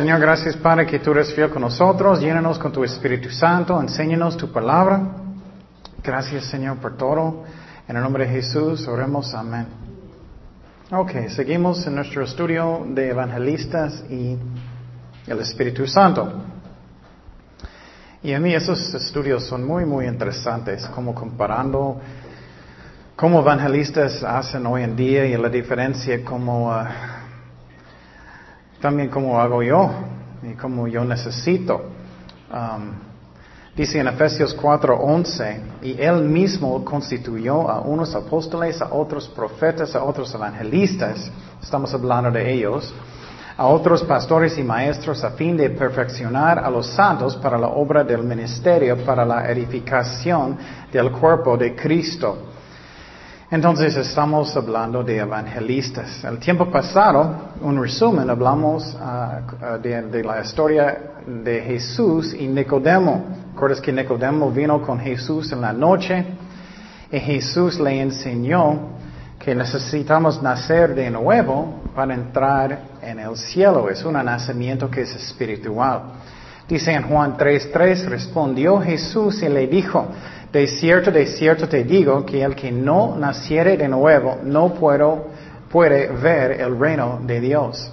Señor, gracias Padre que tú eres fiel con nosotros. Llénanos con tu Espíritu Santo. Enséñanos tu palabra. Gracias Señor por todo. En el nombre de Jesús oremos. Amén. Ok, seguimos en nuestro estudio de evangelistas y el Espíritu Santo. Y a mí esos estudios son muy, muy interesantes, como comparando cómo evangelistas hacen hoy en día y la diferencia como uh, también cómo hago yo y cómo yo necesito. Um, dice en Efesios 4:11, y él mismo constituyó a unos apóstoles, a otros profetas, a otros evangelistas, estamos hablando de ellos, a otros pastores y maestros a fin de perfeccionar a los santos para la obra del ministerio, para la edificación del cuerpo de Cristo. Entonces estamos hablando de evangelistas. El tiempo pasado, un resumen, hablamos uh, de, de, la historia de Jesús y Nicodemo. ¿Recuerdas que Nicodemo vino con Jesús en la noche? Y Jesús le enseñó que necesitamos nacer de nuevo para entrar en el cielo. Es un nacimiento que es espiritual. Dice en Juan 3:3, respondió Jesús y le dijo, de cierto, de cierto te digo que el que no naciere de nuevo no puedo, puede ver el reino de Dios.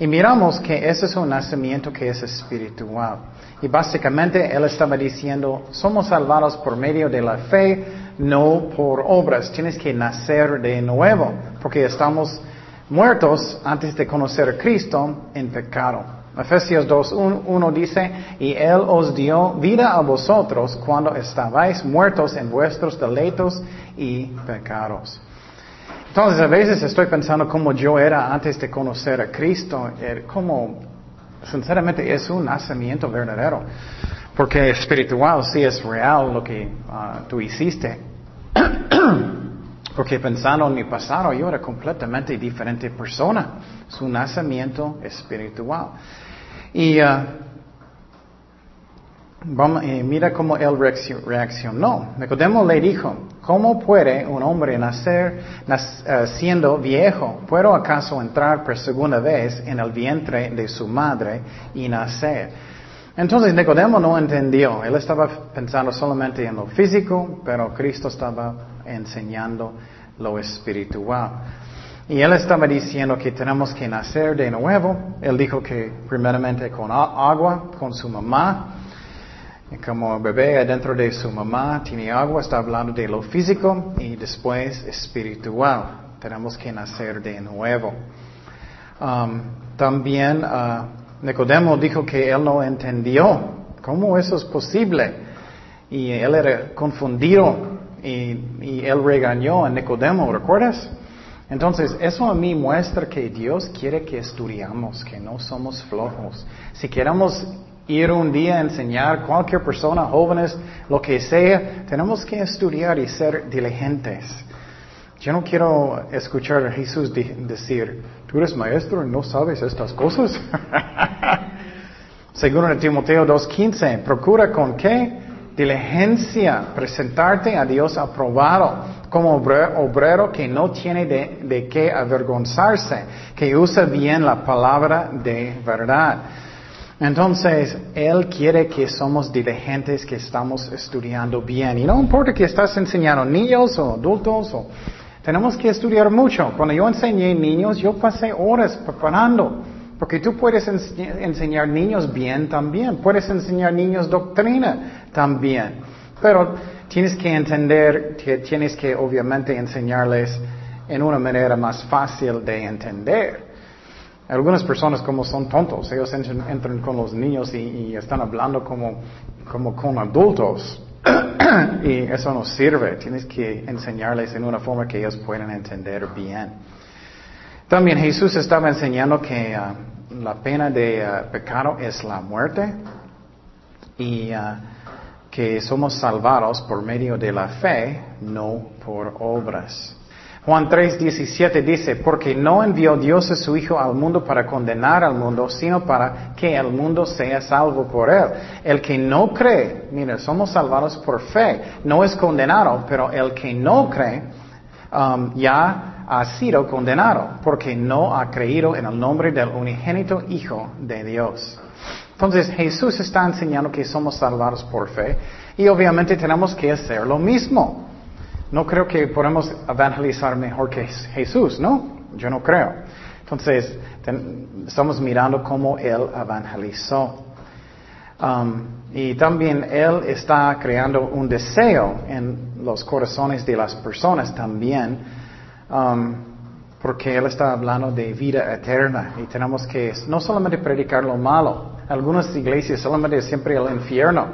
Y miramos que ese es un nacimiento que es espiritual. Y básicamente él estaba diciendo, somos salvados por medio de la fe, no por obras. Tienes que nacer de nuevo, porque estamos muertos antes de conocer a Cristo en pecado. Efesios 2.1 dice, y Él os dio vida a vosotros cuando estabais muertos en vuestros deleitos y pecados. Entonces a veces estoy pensando cómo yo era antes de conocer a Cristo, como sinceramente es un nacimiento verdadero, porque espiritual sí es real lo que uh, tú hiciste. porque pensando en mi pasado, yo era completamente diferente persona. Es un nacimiento espiritual. Y uh, vamos, eh, mira cómo él reaccionó. Nicodemo le dijo, ¿cómo puede un hombre nacer uh, siendo viejo? ¿Puedo acaso entrar por segunda vez en el vientre de su madre y nacer? Entonces Nicodemo no entendió, él estaba pensando solamente en lo físico, pero Cristo estaba enseñando lo espiritual. Y él estaba diciendo que tenemos que nacer de nuevo. Él dijo que primeramente con agua, con su mamá. Y como bebé adentro de su mamá tiene agua, está hablando de lo físico y después espiritual. Tenemos que nacer de nuevo. Um, también uh, Nicodemo dijo que él no entendió cómo eso es posible. Y él era confundido y, y él regañó a Nicodemo, ¿recuerdas? Entonces, eso a mí muestra que Dios quiere que estudiamos, que no somos flojos. Si queremos ir un día a enseñar cualquier persona, jóvenes, lo que sea, tenemos que estudiar y ser diligentes. Yo no quiero escuchar a Jesús decir, tú eres maestro y no sabes estas cosas. Según en Timoteo 2.15, procura con qué diligencia presentarte a Dios aprobado como obrero que no tiene de, qué avergonzarse, que usa bien la palabra de verdad. Entonces, Él quiere que somos diligentes, que estamos estudiando bien. Y no importa que estás enseñando niños o adultos, o, tenemos que estudiar mucho. Cuando yo enseñé niños, yo pasé horas preparando. Porque tú puedes enseñar niños bien también. Puedes enseñar niños doctrina también. Pero tienes que entender, tienes que obviamente enseñarles en una manera más fácil de entender. Algunas personas como son tontos, ellos entran, con los niños y, están hablando como, como con adultos. y eso no sirve. Tienes que enseñarles en una forma que ellos puedan entender bien. También Jesús estaba enseñando que uh, la pena de uh, pecado es la muerte. Y uh, que somos salvados por medio de la fe, no por obras. Juan 3:17 dice, porque no envió Dios a su Hijo al mundo para condenar al mundo, sino para que el mundo sea salvo por él. El que no cree, mira, somos salvados por fe, no es condenado, pero el que no cree um, ya ya ha sido condenado porque no ha creído en el nombre del unigénito Hijo de Dios. Entonces Jesús está enseñando que somos salvados por fe y obviamente tenemos que hacer lo mismo. No creo que podemos evangelizar mejor que Jesús, ¿no? Yo no creo. Entonces, estamos mirando cómo Él evangelizó. Um, y también Él está creando un deseo en los corazones de las personas también, um, porque Él está hablando de vida eterna y tenemos que no solamente predicar lo malo, algunas iglesias solamente siempre el infierno.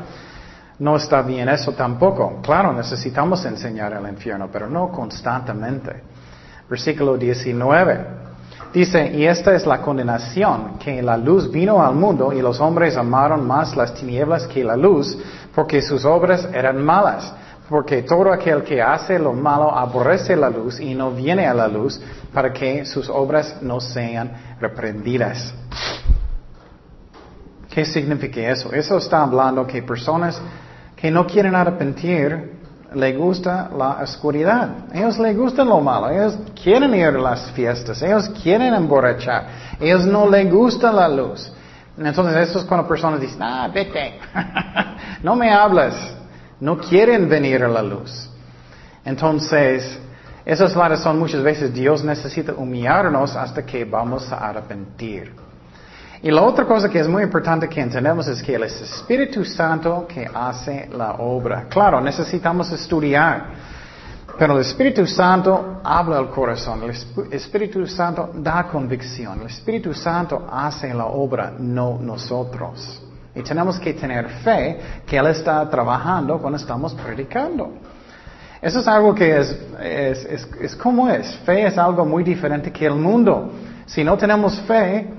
No está bien eso tampoco. Claro, necesitamos enseñar el infierno, pero no constantemente. Versículo 19. Dice, y esta es la condenación, que la luz vino al mundo y los hombres amaron más las tinieblas que la luz, porque sus obras eran malas. Porque todo aquel que hace lo malo aborrece la luz y no viene a la luz para que sus obras no sean reprendidas. ¿Qué significa eso? Eso está hablando que personas que no quieren arrepentir le gusta la oscuridad. Ellos les gusta lo malo. Ellos quieren ir a las fiestas. Ellos quieren emborrachar. Ellos no les gusta la luz. Entonces eso es cuando personas dicen, ah, vete. no me hablas. No quieren venir a la luz. Entonces, esa es la razón muchas veces Dios necesita humillarnos hasta que vamos a arrepentir. Y la otra cosa que es muy importante que entendemos es que el Espíritu Santo que hace la obra. Claro, necesitamos estudiar, pero el Espíritu Santo habla al corazón, el Espíritu Santo da convicción, el Espíritu Santo hace la obra, no nosotros. Y tenemos que tener fe que Él está trabajando cuando estamos predicando. Eso es algo que es, es, es, es como es. Fe es algo muy diferente que el mundo. Si no tenemos fe,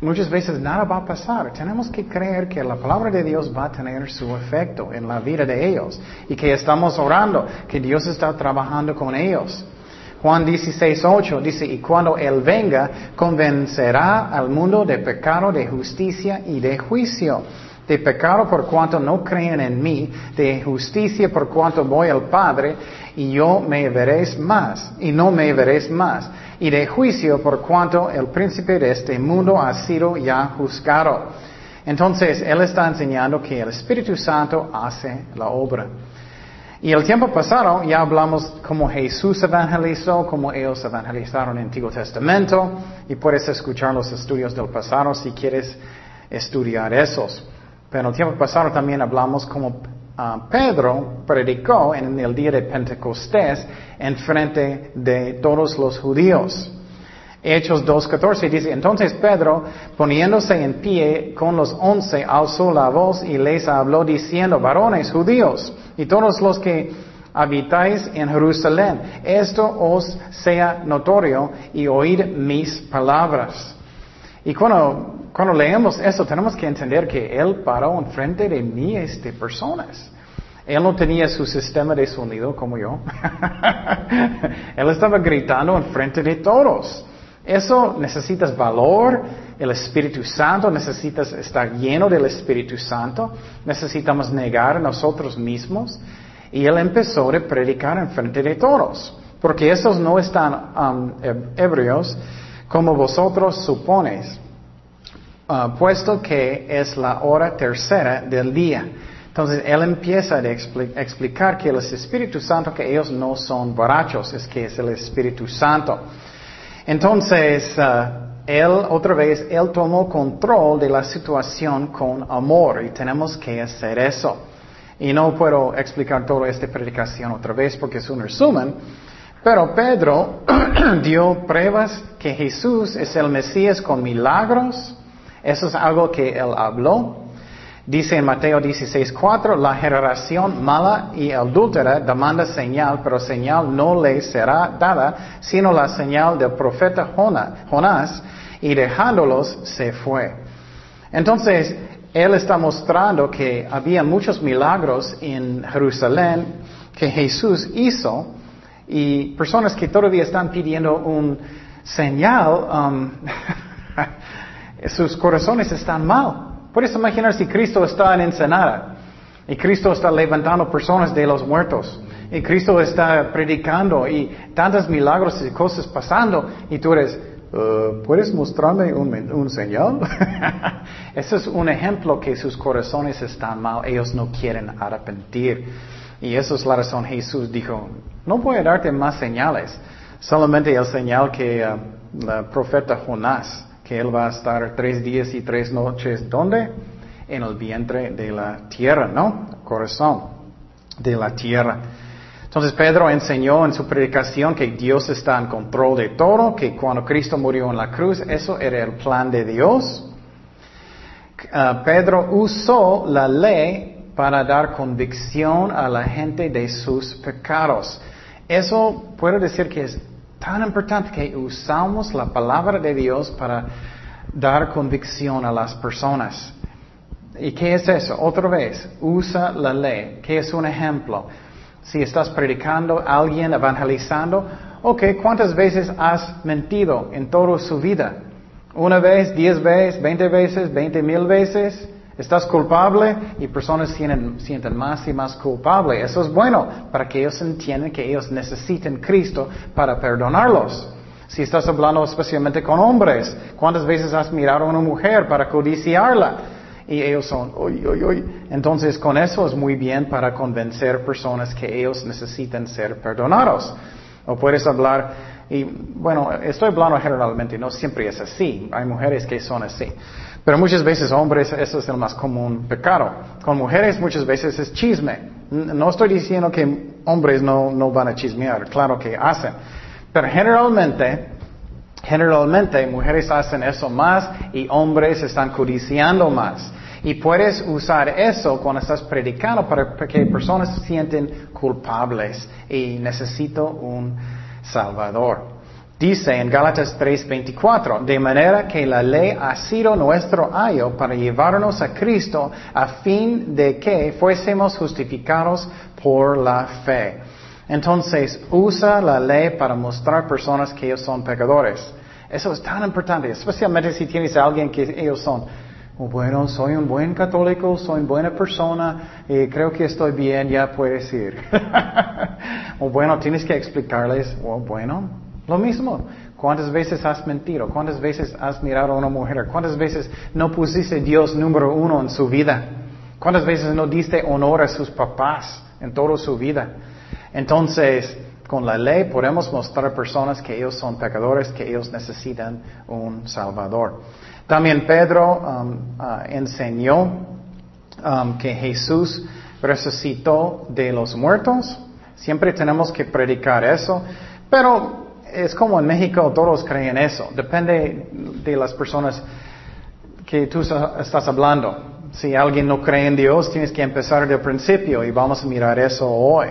muchas veces nada va a pasar. Tenemos que creer que la palabra de Dios va a tener su efecto en la vida de ellos y que estamos orando, que Dios está trabajando con ellos. Juan 16, 8 dice, y cuando Él venga, convencerá al mundo de pecado, de justicia y de juicio. De pecado por cuanto no creen en mí, de justicia por cuanto voy al Padre y yo me veréis más, y no me veréis más y de juicio por cuanto el príncipe de este mundo ha sido ya juzgado. Entonces, Él está enseñando que el Espíritu Santo hace la obra. Y el tiempo pasado ya hablamos cómo Jesús evangelizó, cómo ellos evangelizaron en el Antiguo Testamento, y puedes escuchar los estudios del pasado si quieres estudiar esos. Pero en el tiempo pasado también hablamos cómo Ah, Pedro predicó en el día de Pentecostés en frente de todos los judíos. Hechos 2.14 dice, entonces Pedro, poniéndose en pie con los once, alzó la voz y les habló diciendo, varones judíos y todos los que habitáis en Jerusalén, esto os sea notorio y oíd mis palabras. Y cuando cuando leemos eso, tenemos que entender que Él paró enfrente de miles de personas. Él no tenía su sistema de sonido como yo. Él estaba gritando enfrente de todos. Eso necesitas valor, el Espíritu Santo, necesitas estar lleno del Espíritu Santo, necesitamos negar nosotros mismos. Y Él empezó a predicar enfrente de todos, porque esos no están um, ebrios como vosotros suponéis. Ah, puesto que es la hora tercera del día. Entonces él empieza a explicar que el Espíritu Santo, que ellos no son borrachos, es que es el Espíritu Santo. Entonces, ah, él, otra vez, él tomó control de la situación con amor y tenemos que hacer eso. Y no puedo explicar toda esta predicación otra vez porque es un resumen, pero Pedro dio pruebas que Jesús es el Mesías con milagros, eso es algo que él habló. Dice en Mateo 16:4, la generación mala y adúltera demanda señal, pero señal no le será dada, sino la señal del profeta Jonás, y dejándolos se fue. Entonces, él está mostrando que había muchos milagros en Jerusalén que Jesús hizo, y personas que todavía están pidiendo un señal, um, sus corazones están mal. Puedes imaginar si Cristo está en Ensenada y Cristo está levantando personas de los muertos y Cristo está predicando y tantos milagros y cosas pasando y tú eres, uh, ¿puedes mostrarme un, señal? Eso es un ejemplo que sus corazones están mal, ellos no quieren arrepentir. Y eso es la razón Jesús dijo, no voy a darte más señales, solamente el señal que uh, el profeta Jonás, que él va a estar tres días y tres noches, ¿dónde? En el vientre de la tierra, ¿no? Corazón de la tierra. Entonces Pedro enseñó en su predicación que Dios está en control de todo, que cuando Cristo murió en la cruz, eso era el plan de Dios. Uh, Pedro usó la ley para dar convicción a la gente de sus pecados. Eso puedo decir que es tan importante que usamos la palabra de Dios para dar convicción a las personas. ¿Y qué es eso? Otra vez, usa la ley. ¿Qué es un ejemplo? Si estás predicando a alguien, evangelizando, ok, ¿cuántas veces has mentido en toda su vida? ¿Una vez, diez veces, veinte veces, veinte mil veces? Estás culpable y personas sienten, más y más culpable. Eso es bueno para que ellos entiendan que ellos necesitan Cristo para perdonarlos. Si estás hablando especialmente con hombres, ¿cuántas veces has mirado a una mujer para codiciarla? Y ellos son, uy, uy, uy. Entonces con eso es muy bien para convencer personas que ellos necesitan ser perdonados. O puedes hablar, y bueno, estoy hablando generalmente, no siempre es así. Hay mujeres que son así. Pero muchas veces hombres, eso es el más común pecado. Con mujeres muchas veces es chisme. No estoy diciendo que hombres no, no van a chismear, claro que hacen. Pero generalmente, generalmente mujeres hacen eso más y hombres están codiciando más. Y puedes usar eso cuando estás predicando para que personas se sienten culpables y necesito un Salvador. Dice en Gálatas 3:24, de manera que la ley ha sido nuestro ayo para llevarnos a Cristo a fin de que fuésemos justificados por la fe. Entonces, usa la ley para mostrar a personas que ellos son pecadores. Eso es tan importante, especialmente si tienes a alguien que ellos son, oh, bueno, soy un buen católico, soy una buena persona, y creo que estoy bien, ya puedes ir. o bueno, tienes que explicarles, oh, bueno, lo mismo. ¿Cuántas veces has mentido? ¿Cuántas veces has mirado a una mujer? ¿Cuántas veces no pusiste Dios número uno en su vida? ¿Cuántas veces no diste honor a sus papás en toda su vida? Entonces, con la ley podemos mostrar a personas que ellos son pecadores, que ellos necesitan un Salvador. También Pedro um, uh, enseñó um, que Jesús resucitó de los muertos. Siempre tenemos que predicar eso. Pero es como en México todos creen eso. Depende de las personas que tú estás hablando. Si alguien no cree en Dios, tienes que empezar del principio y vamos a mirar eso hoy.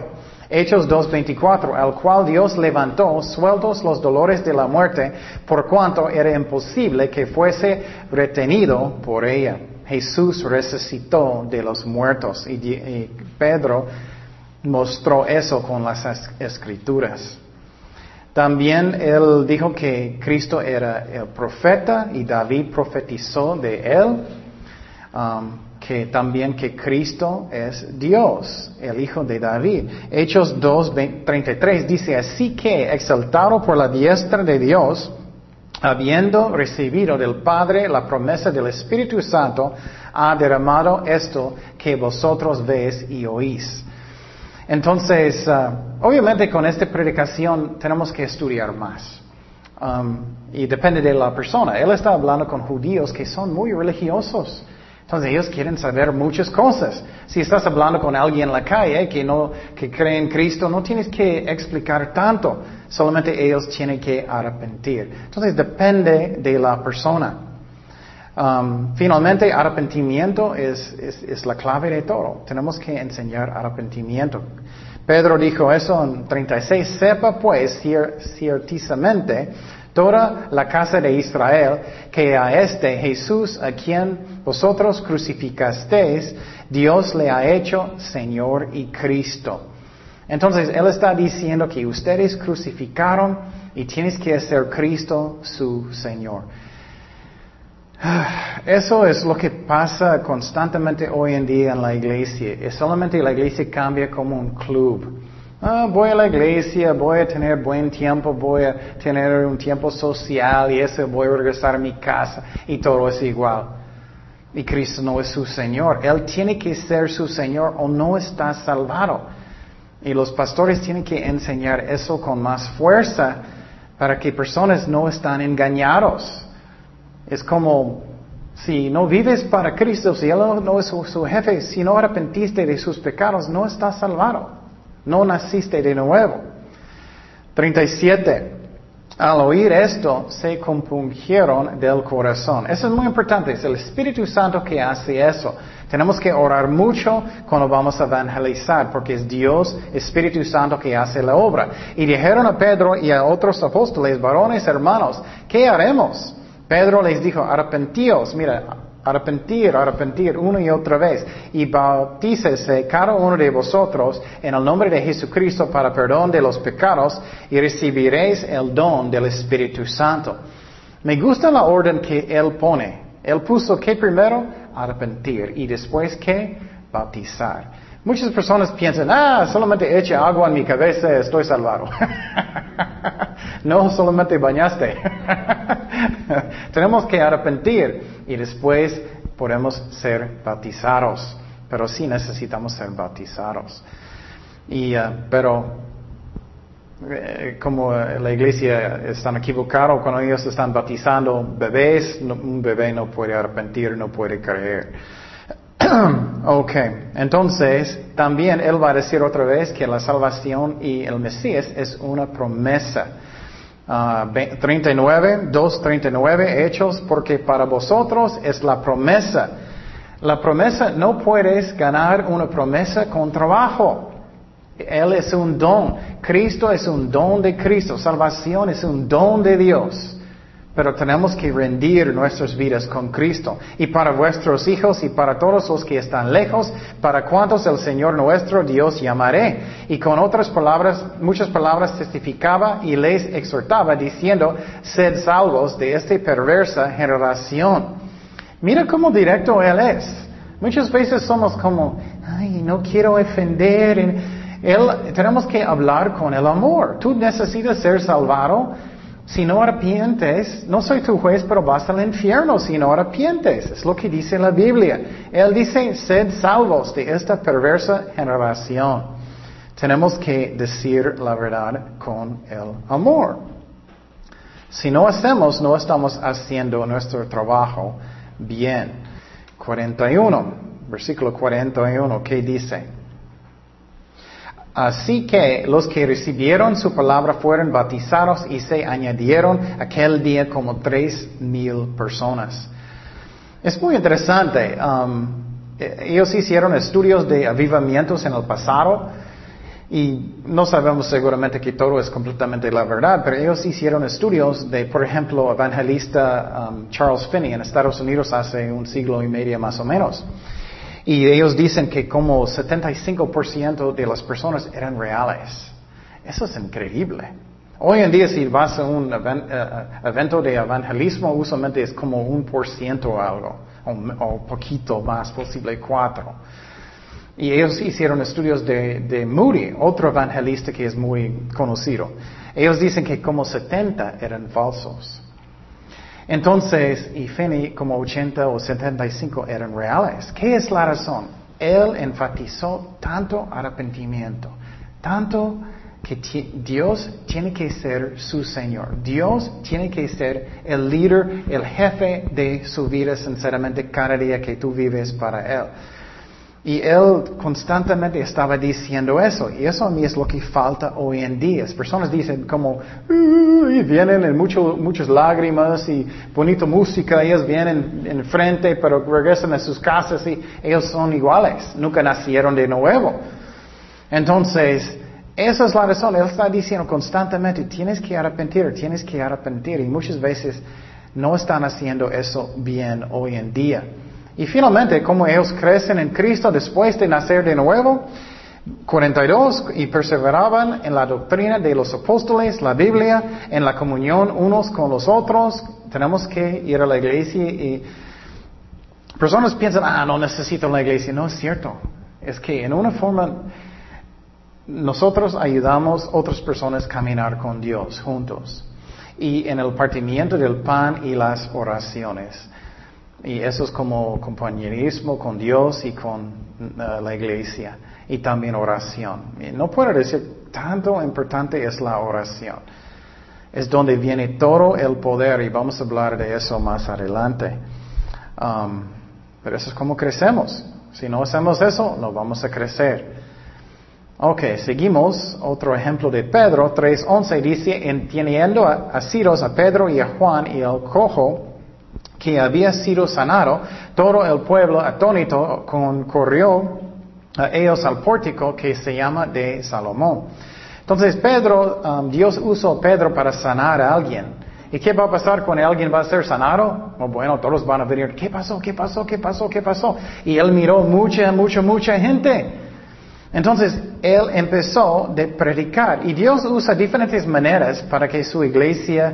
Hechos 2.24, al cual Dios levantó, sueltos los dolores de la muerte, por cuanto era imposible que fuese retenido por ella. Jesús resucitó de los muertos y Pedro mostró eso con las escrituras. También él dijo que Cristo era el profeta y David profetizó de él, um, que también que Cristo es Dios, el hijo de David. Hechos 2.33 dice, así que exaltado por la diestra de Dios, habiendo recibido del Padre la promesa del Espíritu Santo, ha derramado esto que vosotros veis y oís. Entonces, uh, obviamente con esta predicación tenemos que estudiar más. Um, y depende de la persona. Él está hablando con judíos que son muy religiosos. Entonces ellos quieren saber muchas cosas. Si estás hablando con alguien en la calle que no que cree en Cristo, no tienes que explicar tanto. Solamente ellos tienen que arrepentir. Entonces depende de la persona. Um, finalmente, arrepentimiento es, la clave de todo. Tenemos que enseñar arrepentimiento. Pedro dijo eso en 36, sepa pues ciertamente toda la casa de Israel que a este Jesús a quien vosotros crucificasteis, Dios le ha hecho Señor y Cristo. Entonces, Él está diciendo que ustedes crucificaron y tienes que hacer Cristo su Señor. Eso es lo que pasa constantemente hoy en día en la iglesia. Es solamente la iglesia cambia como un club. Ah, voy a la iglesia, voy a tener buen tiempo, voy a tener un tiempo social y eso voy a regresar a mi casa y todo es igual. Y Cristo no es su Señor. Él tiene que ser su Señor o no está salvado. Y los pastores tienen que enseñar eso con más fuerza para que personas no están engañados. Es como si no vives para Cristo, si Él no es su, jefe, si no arrepentiste de sus pecados, no estás salvado. No naciste de nuevo. 37. Al oír esto, se compungieron del corazón. Eso es muy importante. Es el Espíritu Santo que hace eso. Tenemos que orar mucho cuando vamos a evangelizar, porque es Dios, Espíritu Santo, que hace la obra. Y dijeron a Pedro y a otros apóstoles, varones, hermanos, ¿qué haremos? Pedro les dijo, arrepentíos, mira, arrepentir, arrepentir una y otra vez, y bautícese cada uno de vosotros en el nombre de Jesucristo para perdón de los pecados, y recibiréis el don del Espíritu Santo. Me gusta la orden que él pone. Él puso que primero arrepentir y después que bautizar. Muchas personas piensan, ah, solamente echa agua en mi cabeza, estoy salvado. no solamente bañaste. Tenemos que arrepentir y después podemos ser bautizados. Pero sí necesitamos ser bautizados. Y, eh, pero eh, como la iglesia están equivocados cuando ellos están bautizando bebés, un bebé no puede arrepentir, no puede creer. ok, entonces también él va a decir otra vez que la salvación y el Mesías es una promesa. 39, 2, 39, hechos, porque para vosotros es la promesa. La promesa no puedes ganar una promesa con trabajo. Él es un don. Cristo es un don de Cristo. Salvación es un don de Dios. Pero tenemos que rendir nuestras vidas con Cristo. Y para vuestros hijos y para todos los que están lejos, para cuantos el Señor nuestro Dios llamaré. Y con otras palabras, muchas palabras testificaba y les exhortaba diciendo, sed salvos de esta perversa generación. Mira cómo directo Él es. Muchas veces somos como, ay, no quiero ofender tenemos que hablar con el amor. Tú necesitas ser salvado. Si no arrepientes, no soy tu juez, pero vas al infierno si no arrepientes. Es lo que dice la Biblia. Él dice, sed salvos de esta perversa generación. Tenemos que decir la verdad con el amor. Si no hacemos, no estamos haciendo nuestro trabajo bien. 41, versículo 41, ¿qué dice? Así que los que recibieron su palabra fueron bautizados y se añadieron aquel día como tres mil personas. Es muy interesante. Um, e-, ellos hicieron estudios de avivamientos en el pasado y no sabemos seguramente que todo es completamente la verdad, pero ellos hicieron estudios de, por ejemplo, evangelista um, Charles Finney en Estados Unidos hace un siglo y medio más o menos. Y ellos dicen que como 75% de las personas eran reales. Eso es increíble. Hoy en día si vas a un eh, evento de evangelismo, usualmente es como un por ciento o algo, o, poquito más, posible cuatro. Y ellos hicieron estudios de, de Moody, otro evangelista que es muy conocido. Ellos dicen que como 70 eran falsos. Entonces, y Finney como 80 o 75 eran reales. ¿Qué es la razón? Él enfatizó tanto arrepentimiento, tanto que Dios tiene que ser su Señor. Dios tiene que ser el líder, el jefe de su vida, sinceramente, cada día que tú vives para Él. Y él constantemente estaba diciendo eso. Y eso a mí es lo que falta hoy en día. Personas dicen como, y vienen en mucho, muchas lágrimas y bonita música. Ellos vienen en frente, pero regresan a sus casas y ellos son iguales. Nunca nacieron de nuevo. Entonces, esa es la razón. Él está diciendo constantemente, tienes que arrepentir, tienes que arrepentir. Y muchas veces no están haciendo eso bien hoy en día. Y finalmente, como ellos crecen en Cristo después de nacer de nuevo, 42, y perseveraban en la doctrina de los apóstoles, la Biblia, en la comunión unos con los otros. Tenemos que ir a la iglesia y personas piensan, ah, no necesito la iglesia. No es cierto. Es que en una forma, nosotros ayudamos a otras personas a caminar con Dios juntos. Y en el partimiento del pan y las oraciones. Y eso es como compañerismo con Dios y con uh, la iglesia. Y también oración. no puedo decir tanto importante es la oración. Es donde viene todo el poder y vamos a hablar de eso más adelante. Um, pero eso es como crecemos. Si no hacemos eso, no vamos a crecer. Ok, seguimos. Otro ejemplo de Pedro, 3.11 dice, a, a a Pedro y a Juan y al cojo que había sido sanado, todo el pueblo atónito corrió a ellos al pórtico que se llama de Salomón. Entonces Pedro, um, Dios usó a Pedro para sanar a alguien. ¿Y qué va a pasar cuando alguien va a ser sanado? Oh, bueno, todos van a venir, ¿qué pasó? ¿Qué pasó? ¿Qué pasó? ¿Qué pasó? Y él miró mucha, mucha, mucha gente. Entonces, él empezó de predicar y Dios usa diferentes maneras para que su iglesia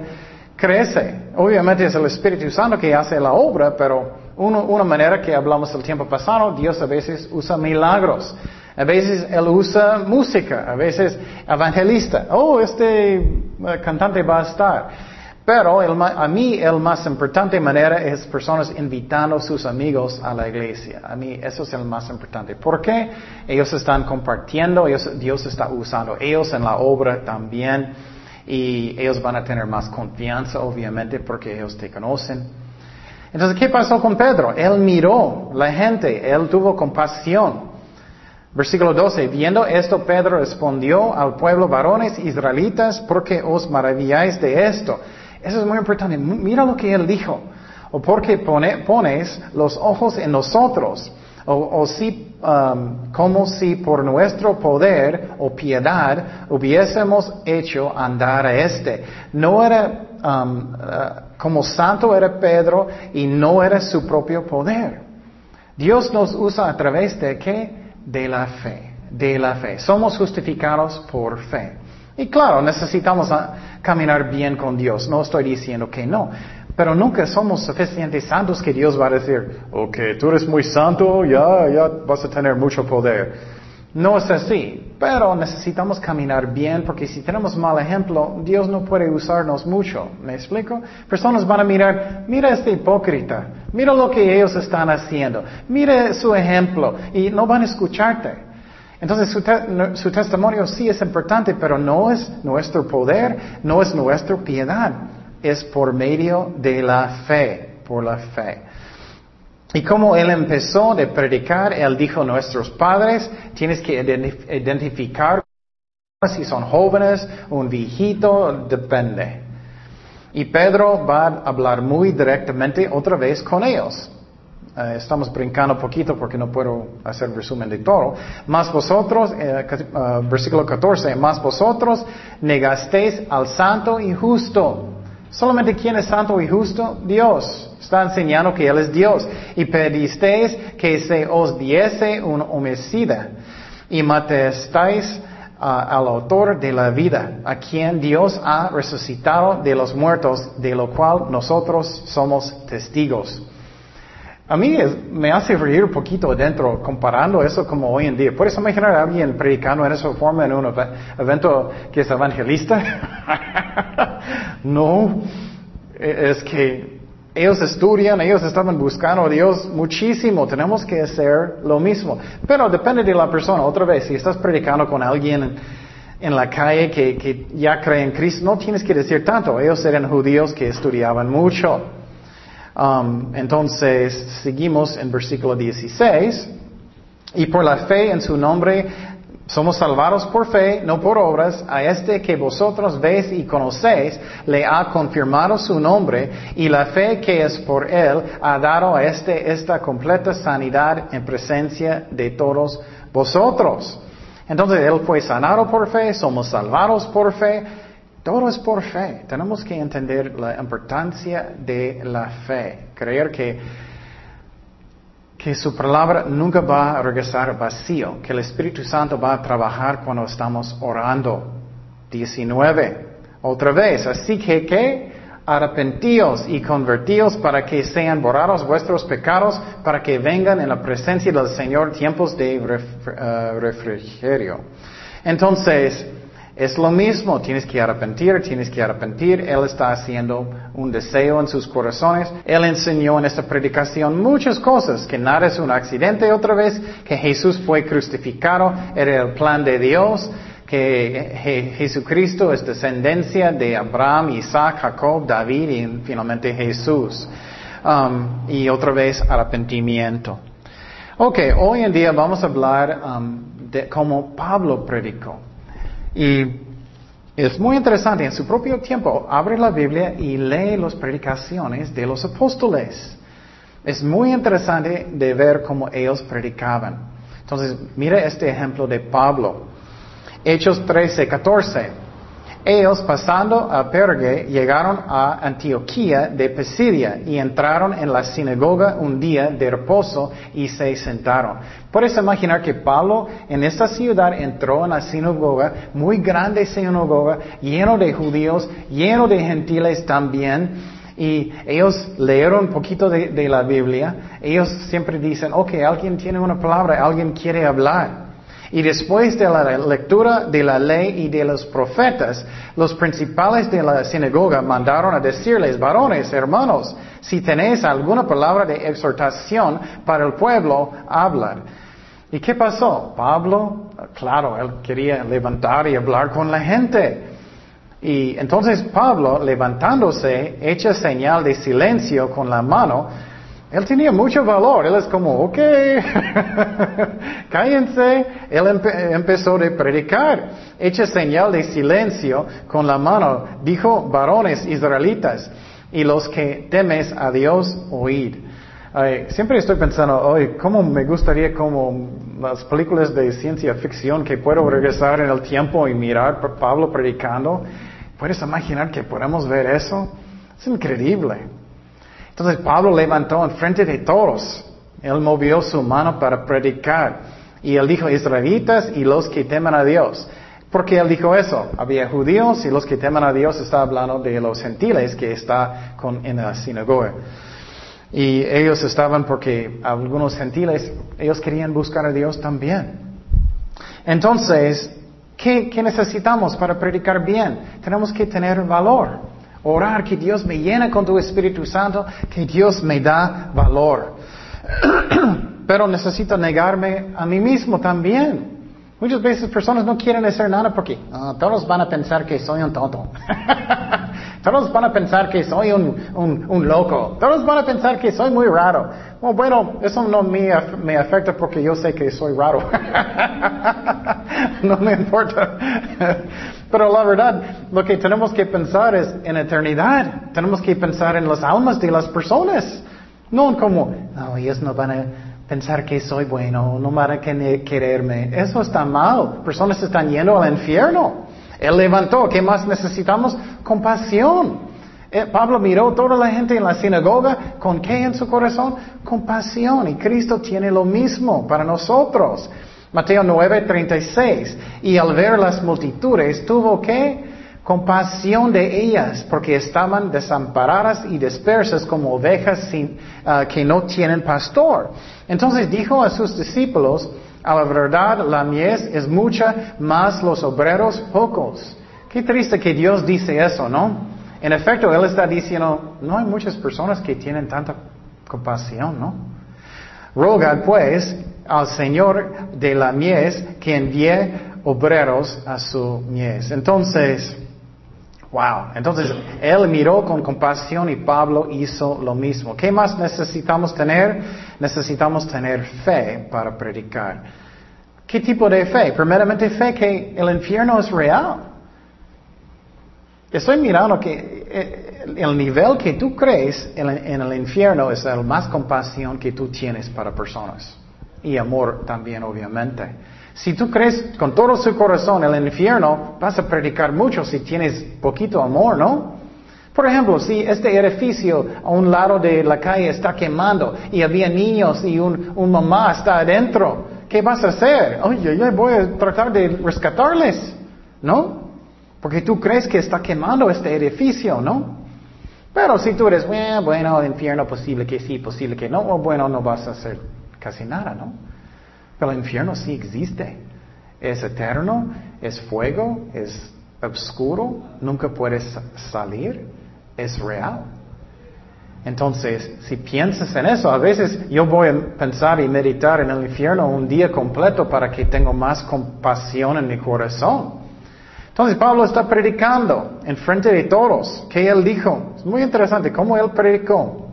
crece. Obviamente es el Espíritu Santo que hace la obra, pero una manera que hablamos el tiempo pasado, Dios a veces usa milagros. A veces Él usa música, a veces evangelista. Oh, este eh, cantante va a estar. Pero a mí el más importante manera es personas invitando a sus amigos a la iglesia. A mí eso es el más importante. ¿Por qué? Ellos están compartiendo, Dios está usando ellos en la obra también y ellos van a tener más confianza obviamente porque ellos te conocen. Entonces, ¿qué pasó con Pedro? Él miró la gente, él tuvo compasión. Versículo 12, viendo esto, Pedro respondió al pueblo, varones israelitas, porque os maravilláis de esto. Eso es muy importante. Mira lo que él dijo. O porque pones los ojos en nosotros. O, si, um, como si por nuestro poder o piedad hubiésemos hecho andar a este. No era um, uh, como santo era Pedro y no era su propio poder. Dios nos usa a través de qué? De la fe. De la fe. Somos justificados por fe. Y claro, necesitamos caminar bien con Dios. No estoy diciendo que no. Pero nunca somos suficientemente santos que Dios va a decir, ok, tú eres muy santo, ya, ya vas a tener mucho poder. No es así, pero necesitamos caminar bien porque si tenemos mal ejemplo, Dios no puede usarnos mucho. ¿Me explico? Personas van a mirar, mira este hipócrita, mira lo que ellos están haciendo, mira su ejemplo y no van a escucharte. Entonces su, testimonio sí es importante, pero no es nuestro poder, no es nuestra piedad, es por medio de la fe, por la fe. Y como él empezó de predicar, él dijo, nuestros padres, tienes que identificar si son jóvenes, un viejito, depende. Y Pedro va a hablar muy directamente otra vez con ellos. Eh, estamos brincando poquito porque no puedo hacer resumen de todo. Más vosotros, eh, versículo 14, más vosotros negasteis al santo y justo. Solamente quién es santo y justo? Dios. Está enseñando que Él es Dios. Y pedisteis que se os diese un homicida. Y matestáis al autor de la vida, a quien Dios ha resucitado de los muertos, de lo cual nosotros somos testigos. A mí me hace reír un poquito adentro comparando eso como hoy en día. ¿Puedes imaginar a alguien predicando en esa forma en un evento que es evangelista? no, e, es que ellos estudian, ellos estaban buscando a Dios muchísimo. Tenemos que hacer lo mismo. Pero depende de la persona. Otra vez, si estás predicando con alguien en la calle que, que ya cree en Cristo, no tienes que decir tanto. Ellos eran judíos que estudiaban mucho. Um, entonces, seguimos en versículo 16. Y por la fe en su nombre somos salvados por fe, no por obras. A este que vosotros veis y conocéis, le ha confirmado su nombre y la fe que es por él ha dado a este esta completa sanidad en presencia de todos vosotros. Entonces él fue sanado por fe, somos salvados por fe. Todo es por fe. Tenemos que entender la importancia de la fe. Creer que, que su palabra nunca va a regresar vacío. Que el Espíritu Santo va a trabajar cuando estamos orando. 19. Otra vez. Así que, ¿qué? Arrepentíos y convertíos para que sean borrados vuestros pecados, para que vengan en la presencia del Señor tiempos de eh, refrigerio. Entonces, es lo mismo, tienes que arrepentir, tienes que arrepentir. Él está haciendo un deseo en sus corazones. Él enseñó en esta predicación muchas cosas, que nada es un accidente otra vez, que Jesús fue crucificado, era el plan de Dios, que Jesucristo es descendencia de Abraham, Isaac, Jacob, David y finalmente Jesús. Um, y otra vez arrepentimiento. Ok, hoy en día vamos a hablar um, de cómo Pablo predicó. Y es muy interesante, en su propio tiempo, abre la Biblia y lee las predicaciones de los apóstoles. Es muy interesante de ver cómo ellos predicaban. Entonces, mire este ejemplo de Pablo. Hechos 13, 14. Ellos pasando a Pergue llegaron a Antioquía de Pisidia y entraron en la sinagoga un día de reposo y se sentaron. Puedes imaginar que Pablo en esta ciudad entró en la sinagoga, muy grande sinagoga, lleno de judíos, lleno de gentiles también. Y ellos leyeron un poquito de, de la Biblia. Ellos siempre dicen, ok, alguien tiene una palabra, alguien quiere hablar. Y después de la lectura de la ley y de los profetas, los principales de la sinagoga mandaron a decirles, varones, hermanos, si tenéis alguna palabra de exhortación para el pueblo, hablad. ¿Y qué pasó? Pablo, claro, él quería levantar y hablar con la gente. Y entonces Pablo, levantándose, echa señal de silencio con la mano, él tenía mucho valor. Él es como, ok, cállense. Él empezó a predicar. Echa señal de silencio con la mano. Dijo, varones israelitas, y los que temes a Dios, oíd. siempre estoy pensando, hoy, cómo me gustaría como las películas de ciencia ficción que puedo regresar en el tiempo y mirar a Pablo predicando. ¿Puedes imaginar que podemos ver eso? Es increíble. Entonces Pablo levantó en frente de todos. Él movió su mano para predicar. Y él dijo, israelitas y los que temen a Dios. ¿Por qué él dijo eso? Había judíos y los que temen a Dios está hablando de los gentiles que está en la sinagoga. Y ellos estaban porque algunos gentiles, ellos querían buscar a Dios también. Entonces, ¿qué, qué necesitamos para predicar bien? Tenemos que tener valor. Orar que Dios me llene con tu Espíritu Santo, que Dios me da valor. Pero necesito negarme a mí mismo también. Muchas veces personas no quieren hacer nada porque ah, todos van a pensar que soy un tonto. todos van a pensar que soy un, loco. Todos van a pensar que soy muy raro. bueno, eso no me afecta porque yo sé que soy raro. no me importa. Pero la verdad, lo que tenemos que pensar es en eternidad. Tenemos que pensar en las almas de las personas. No como, no, ellos no van a pensar que soy bueno, no van a quererme. Eso está mal. Personas están yendo al infierno. Él levantó. ¿Qué más necesitamos? Compasión. Eh, Pablo miró toda la gente en la sinagoga con qué en su corazón? Compasión. Y Cristo tiene lo mismo para nosotros. Mateo 9, 36. Y al ver las multitudes, tuvo que compasión de ellas, porque estaban desamparadas y dispersas como ovejas sin, ah, que no tienen pastor. Entonces dijo a sus discípulos, a la verdad la mies es mucha, más los obreros pocos. Qué triste que Dios dice eso, ¿no? En efecto, Él está diciendo, no hay muchas personas que tienen tanta compasión, ¿no? Rogad pues al Señor de la mies que envíe obreros a su mies. Entonces, wow, entonces él miró con compasión y Pablo hizo lo mismo. ¿Qué más necesitamos tener? Necesitamos tener fe para predicar. ¿Qué tipo de fe? Primeramente fe que el infierno es real. Estoy mirando que eh, el nivel que tú crees en el infierno es el más compasión que tú tienes para personas y amor también, obviamente. Si tú crees con todo su corazón el infierno, vas a predicar mucho si tienes poquito amor, ¿no? Por ejemplo, si este edificio a un lado de la calle está quemando y había niños y un, mamá está adentro, ¿qué vas a hacer? Oye, yo voy a tratar de rescatarles, ¿no? Porque tú crees que está quemando este edificio, ¿no? Pero si tú eres, bueno, bueno, infierno posible que sí, posible que no, bueno, no vas a hacer casi nada, ¿no? Pero el infierno sí existe. es eterno, es fuego, es oscuro, nunca puedes salir, es real. Entonces, si piensas en eso, a veces yo voy a pensar y meditar en el infierno un día completo para que tenga más compasión en mi corazón. Entonces Pablo está predicando en frente de todos. ¿Qué él dijo? Es muy interesante cómo él predicó.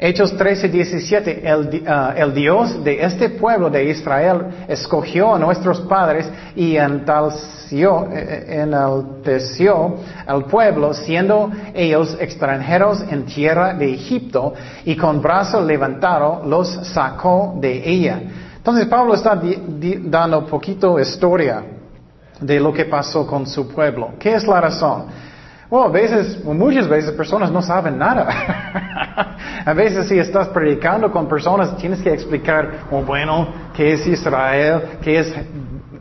Hechos 13, 17, el, ah, el, Dios de este pueblo de Israel escogió a nuestros padres y enalteció, eh, eh, enalteció al pueblo, siendo ellos extranjeros en tierra de Egipto, y con brazo levantado los sacó de ella. Entonces Pablo está dando un poquito historia de lo que pasó con su pueblo. ¿Qué es la razón? Bueno, a veces, muchas veces personas no saben nada. a veces si estás predicando con personas tienes que explicar, oh, bueno, qué es Israel, qué es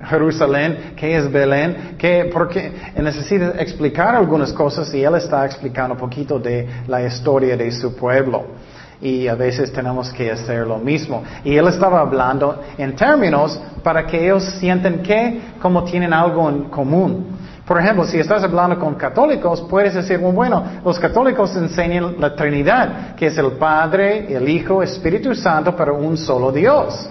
Jerusalén, qué es Belén, qué, porque necesitas explicar algunas cosas y él está explicando un poquito de la historia de su pueblo. Y a veces tenemos que hacer lo mismo. Y él estaba hablando en términos para que ellos sienten que como tienen algo en común. Por ejemplo, si estás hablando con católicos, puedes decir, bueno, los católicos enseñan la Trinidad, que es el Padre, el Hijo, Espíritu Santo, pero un solo Dios.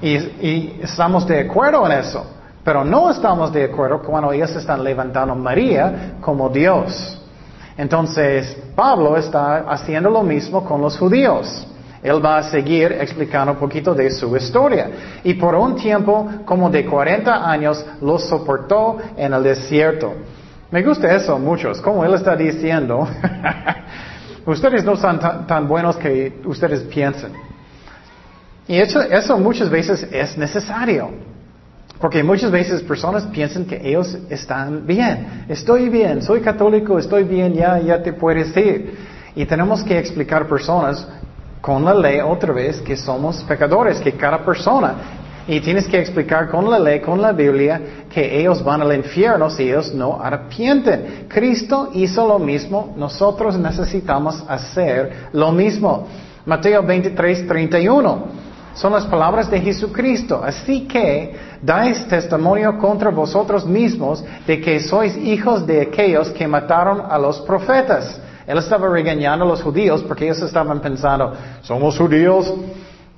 Y, estamos de acuerdo en eso. Pero no estamos de acuerdo cuando ellos están levantando a María como Dios. Entonces, Pablo está haciendo lo mismo con los judíos. Él va a seguir explicando un poquito de su historia. Y por un tiempo, como de 40 años, los soportó en el desierto. Me gusta eso muchos, como él está diciendo. ustedes no son tan, buenos que ustedes piensan. Y eso muchas veces es necesario. Porque muchas veces personas piensan que ellos están bien. Estoy bien, soy católico, estoy bien, ya, ya te puedes ir. Y tenemos que explicar a personas con la ley otra vez que somos pecadores, que cada persona. Y tienes que explicar con la ley, con la Biblia, que ellos van al infierno si ellos no arrepienten. Cristo hizo lo mismo, nosotros necesitamos hacer lo mismo. Mateo 23, 31. Son las palabras de Jesucristo. Así que dais testimonio contra vosotros mismos de que sois hijos de aquellos que mataron a los profetas. Él estaba regañando a los judíos porque ellos estaban pensando, somos judíos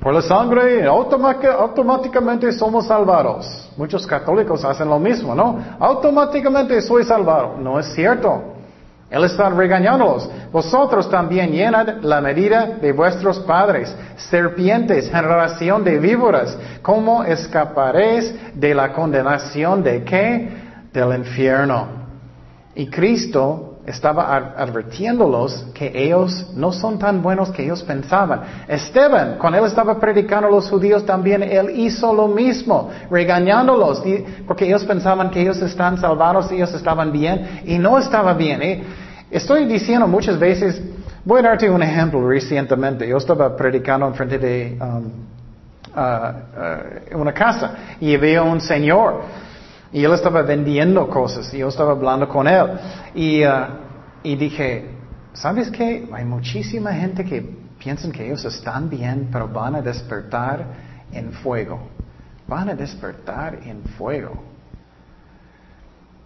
por la sangre, automáticamente somos salvados. Muchos católicos hacen lo mismo, ¿no? Automáticamente soy salvado. No es cierto. Él está regañándolos. Vosotros también llenad la medida de vuestros padres, serpientes, generación de víboras. ¿Cómo escaparéis de la condenación de qué? Del infierno. Y Cristo estaba advirtiéndolos que ellos no son tan buenos que ellos pensaban. Esteban, cuando él estaba predicando a los judíos también, él hizo lo mismo, regañándolos, porque ellos pensaban que ellos están salvados, ellos estaban bien, y no estaba bien. ¿eh? Estoy diciendo muchas veces, voy a darte un ejemplo recientemente. Yo estaba predicando en frente de um, uh, uh, una casa y había un señor y él estaba vendiendo cosas y yo estaba hablando con él. Y, uh, y dije, ¿sabes qué? Hay muchísima gente que piensan que ellos están bien, pero van a despertar en fuego. Van a despertar en fuego.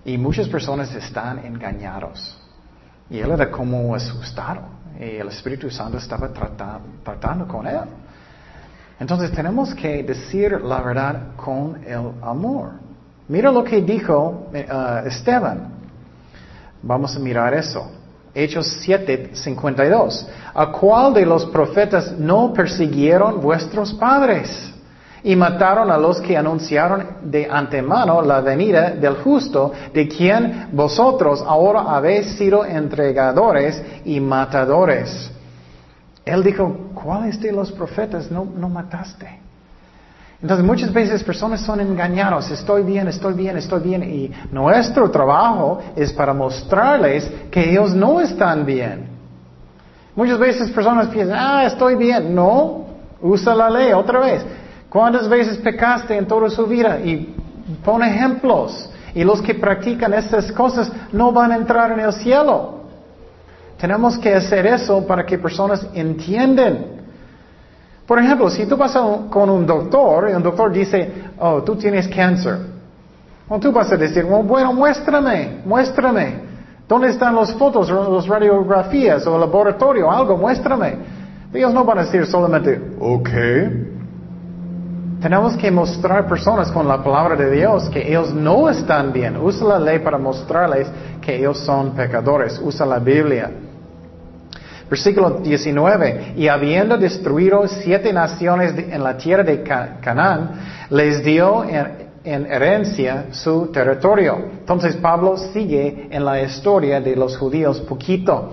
Y muchas personas están engañados. Y él era como asustado. Y el Espíritu Santo estaba tratando, con él. Entonces tenemos que decir la verdad con el amor. Mira lo que dijo uh, Esteban. Vamos a mirar eso. Hechos 7, 52. ¿A cuál de los profetas no persiguieron vuestros padres? y mataron a los que anunciaron de antemano la venida del justo, de quien vosotros ahora habéis sido entregadores y matadores. Él dijo, ¿cuáles de los profetas no, no mataste? Entonces muchas veces personas son engañados, estoy bien, estoy bien, estoy bien, y nuestro trabajo es para mostrarles que ellos no están bien. Muchas veces personas piensan, ah, estoy bien. No, usa la ley otra vez. ¿Cuántas veces pecaste en toda su vida? Y pon ejemplos. Y los que practican estas cosas no van a entrar en el cielo. Tenemos que hacer eso para que personas entiendan. Por ejemplo, si tú vas con un doctor y un doctor dice, oh, tú tienes cáncer. O tú vas a decir, bueno, muéstrame, muéstrame. ¿Dónde están las fotos, las radiografías o el laboratorio? Algo, muéstrame. Ellos no van a decir solamente, ok. Tenemos que mostrar personas con la palabra de Dios que ellos no están bien. Usa la ley para mostrarles que ellos son pecadores. Usa la Biblia. Versículo 19. Y habiendo destruido siete naciones en la tierra de Canaán, les dio en, herencia su territorio. Entonces Pablo sigue en la historia de los judíos poquito.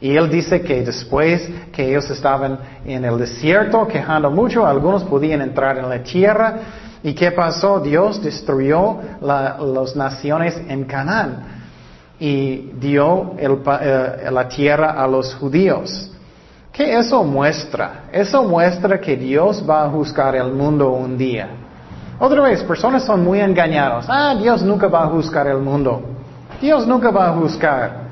Y él dice que después que ellos estaban en el desierto quejando mucho, algunos podían entrar en la tierra. ¿Y qué pasó? Dios destruyó las naciones en Canaán y dio eh, la tierra a los judíos. ¿Qué eso muestra? Eso muestra que Dios va a juzgar el mundo un día. Otra vez, personas son muy engañados. Ah, Dios nunca va a juzgar el mundo. Dios nunca va a juzgar.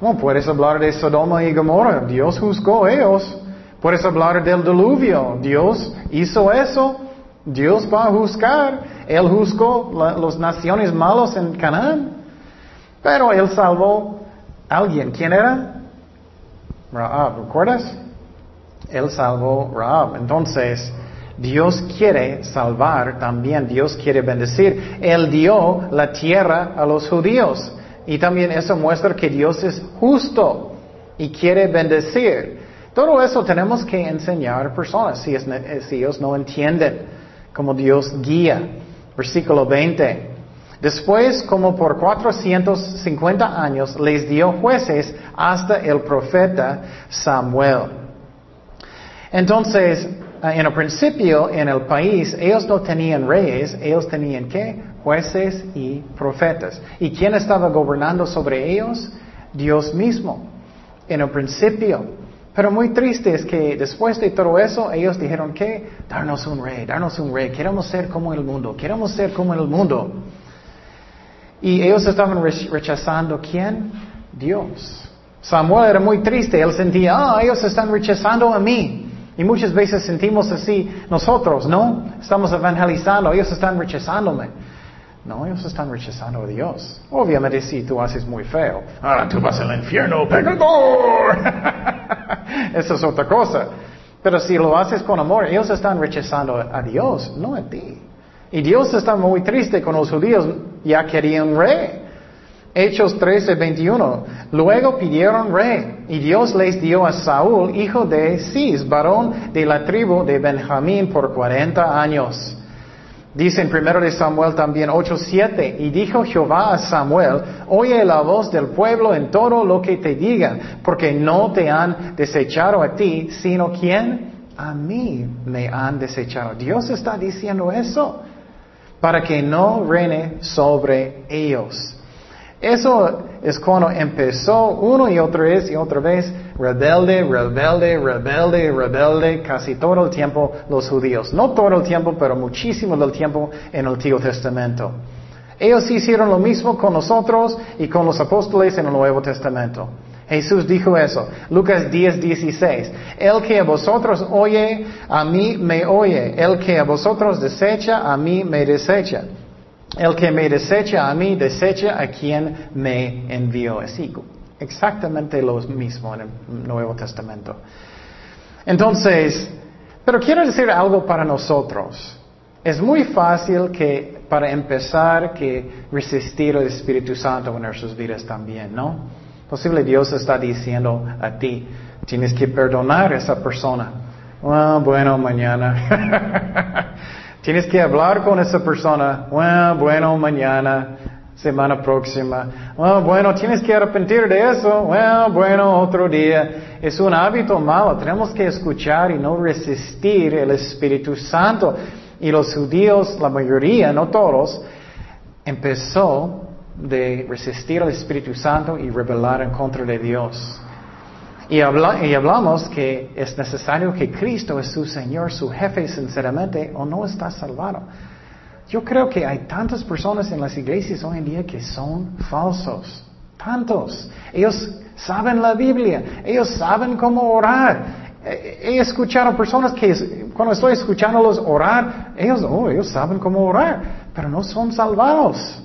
No puedes hablar de Sodoma y Gomorra. Dios juzgó a ellos. Puedes hablar del diluvio. Dios hizo eso. Dios va a juzgar. Él juzgó las naciones malas en Canaán. Pero él salvó a alguien. ¿Quién era? Raab, ¿recuerdas? Él salvó a Raab. Entonces, Dios quiere salvar también, Dios quiere bendecir. Él dio la tierra a los judíos. Y también eso muestra que Dios es justo y quiere bendecir. Todo eso tenemos que enseñar a personas si, si ellos no entienden cómo Dios guía. Versículo 20. Después, como por 450 años, les dio jueces hasta el profeta Samuel. Entonces, en el principio, en el país, ellos no tenían reyes, ellos tenían qué? Jueces y profetas. ¿Y quién estaba gobernando sobre ellos? Dios mismo. En el principio. Pero muy triste es que después de todo eso, ellos dijeron que, darnos un rey, darnos un rey, queremos ser como el mundo, queremos ser como el mundo. Y ellos estaban rechazando quién? Dios. Samuel era muy triste, él sentía, ah, ellos están rechazando a mí. Y muchas veces sentimos así nosotros, ¿no? Estamos evangelizando, ellos están rechazándome. No, ellos están rechazando a Dios. Obviamente si tú haces muy feo, ahora tú vas al infierno, pecador. Eso es otra cosa. Pero si lo haces con amor, ellos están rechazando a Dios, no a ti. Y Dios está muy triste con los judíos, ya querían rey. Hechos 13, 21. Luego pidieron rey, y Dios les dio a Saúl, hijo de Cis, varón de la tribu de Benjamín, por 40 años. Dice en 1 de Samuel también 8:7, y dijo Jehová a Samuel, oye la voz del pueblo en todo lo que te digan, porque no te han desechado a ti, sino quién? A mí me han desechado. Dios está diciendo eso para que no reine sobre ellos. Eso es cuando empezó uno y otra vez y otra vez rebelde, rebelde, rebelde, rebelde, casi todo el tiempo los judíos. No todo el tiempo, pero muchísimo del tiempo en el Antiguo Testamento. Ellos hicieron lo mismo con nosotros y con los apóstoles en el Nuevo Testamento. Jesús dijo eso. Lucas 10, 16. El que a vosotros oye, a mí me oye. El que a vosotros desecha, a mí me desecha. El que me desecha a mí, desecha a quien me envió. Es exactamente lo mismo en el Nuevo Testamento. Entonces, pero quiero decir algo para nosotros. Es muy fácil que, para empezar, que resistir al Espíritu Santo en nuestras vidas también, ¿no? Posible Dios está diciendo a ti, tienes que perdonar a esa persona. Ah, bueno, mañana. tienes que hablar con esa persona. Ah, bueno, mañana, semana próxima. Ah, bueno, tienes que arrepentir de eso. bueno, otro día. Es un hábito malo. Tenemos que escuchar y no resistir el Espíritu Santo. Y los judíos, la mayoría, no todos, empezó de resistir al Espíritu Santo y rebelar en contra de Dios. Y, hablamos que es necesario que Cristo es su Señor, su jefe, sinceramente, o no está salvado. Yo creo que hay tantas personas en las iglesias hoy en día que son falsos. Tantos. Ellos saben la Biblia. Ellos saben cómo orar. He escuchado personas que cuando estoy escuchándolos orar, ellos, oh, ellos saben cómo orar, pero no son salvados.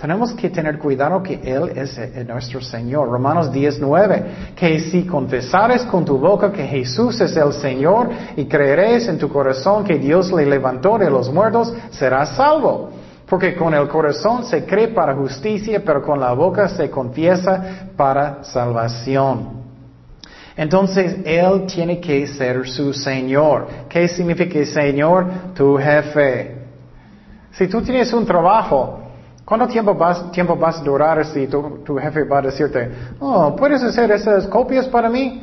Tenemos que tener cuidado que Él es nuestro Señor. Romanos 19, que si confesares con tu boca que Jesús es el Señor y creeres en tu corazón que Dios le levantó de los muertos, serás salvo. Porque con el corazón se cree para justicia, pero con la boca se confiesa para salvación. Entonces Él tiene que ser su Señor. ¿Qué significa Señor? Tu jefe. Si tú tienes un trabajo, ¿Cuánto tiempo vas, tiempo vas a durar si tu, tu, jefe va a decirte, oh, ¿puedes hacer esas copias para mí?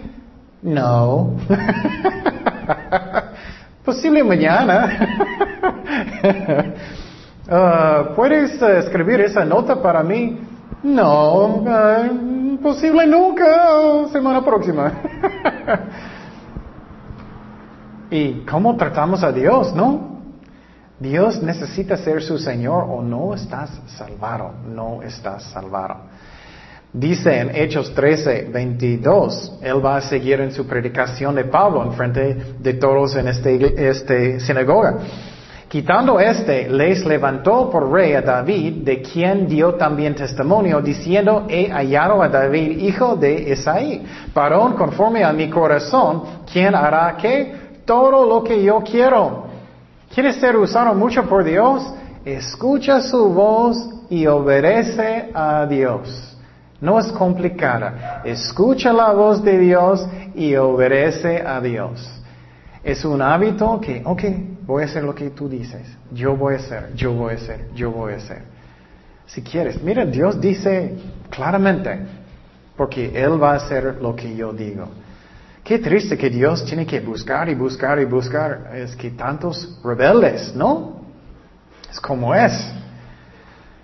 No. Posible mañana. uh, ¿Puedes uh, escribir esa nota para mí? No. Uh, posible nunca. Semana próxima. ¿Y cómo tratamos a Dios, no? Dios necesita ser su Señor o no estás salvado, no estás salvado. Dice en Hechos 13, 22, él va a seguir en su predicación de Pablo en frente de todos en este, este sinagoga. Quitando este, les levantó por rey a David, de quien dio también testimonio, diciendo, he hallado a David, hijo de Isaí, varón conforme a mi corazón, quien hará que todo lo que yo quiero. ¿Quieres ser usado mucho por Dios? Escucha su voz y obedece a Dios. No es complicada. Escucha la voz de Dios y obedece a Dios. Es un hábito que, ok, voy a hacer lo que tú dices. Yo voy a hacer, yo voy a hacer, yo voy a hacer. Si quieres, mira, Dios dice claramente, porque Él va a hacer lo que yo digo. Qué triste que Dios tiene que buscar y buscar y buscar. Es que tantos rebeldes, ¿no? Es como es.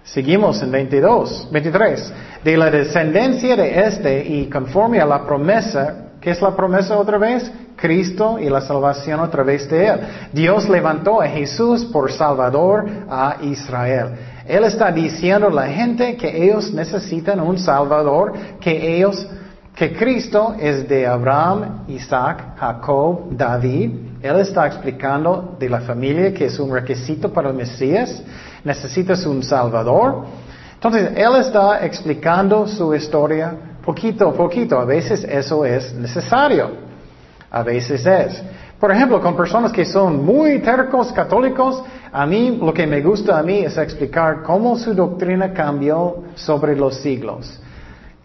Seguimos en 22, 23. De la descendencia de este y conforme a la promesa, ¿qué es la promesa otra vez? Cristo y la salvación a través de Él. Dios levantó a Jesús por Salvador a Israel. Él está diciendo a la gente que ellos necesitan un Salvador, que ellos que Cristo es de Abraham, Isaac, Jacob, David. Él está explicando de la familia que es un requisito para el Mesías. Necesitas un Salvador. Entonces, Él está explicando su historia poquito a poquito. A veces eso es necesario. A veces es. Por ejemplo, con personas que son muy tercos católicos, a mí lo que me gusta a mí es explicar cómo su doctrina cambió sobre los siglos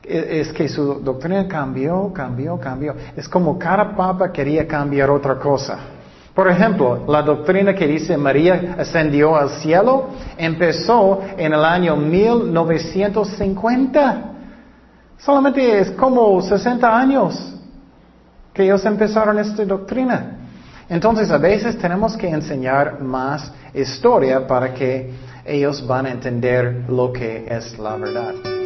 es que su doctrina cambió, cambió, cambió. Es como cada papa quería cambiar otra cosa. Por ejemplo, la doctrina que dice María ascendió al cielo empezó en el año 1950. Solamente es como 60 años que ellos empezaron esta doctrina. Entonces, a veces tenemos que enseñar más historia para que ellos van a entender lo que es la verdad.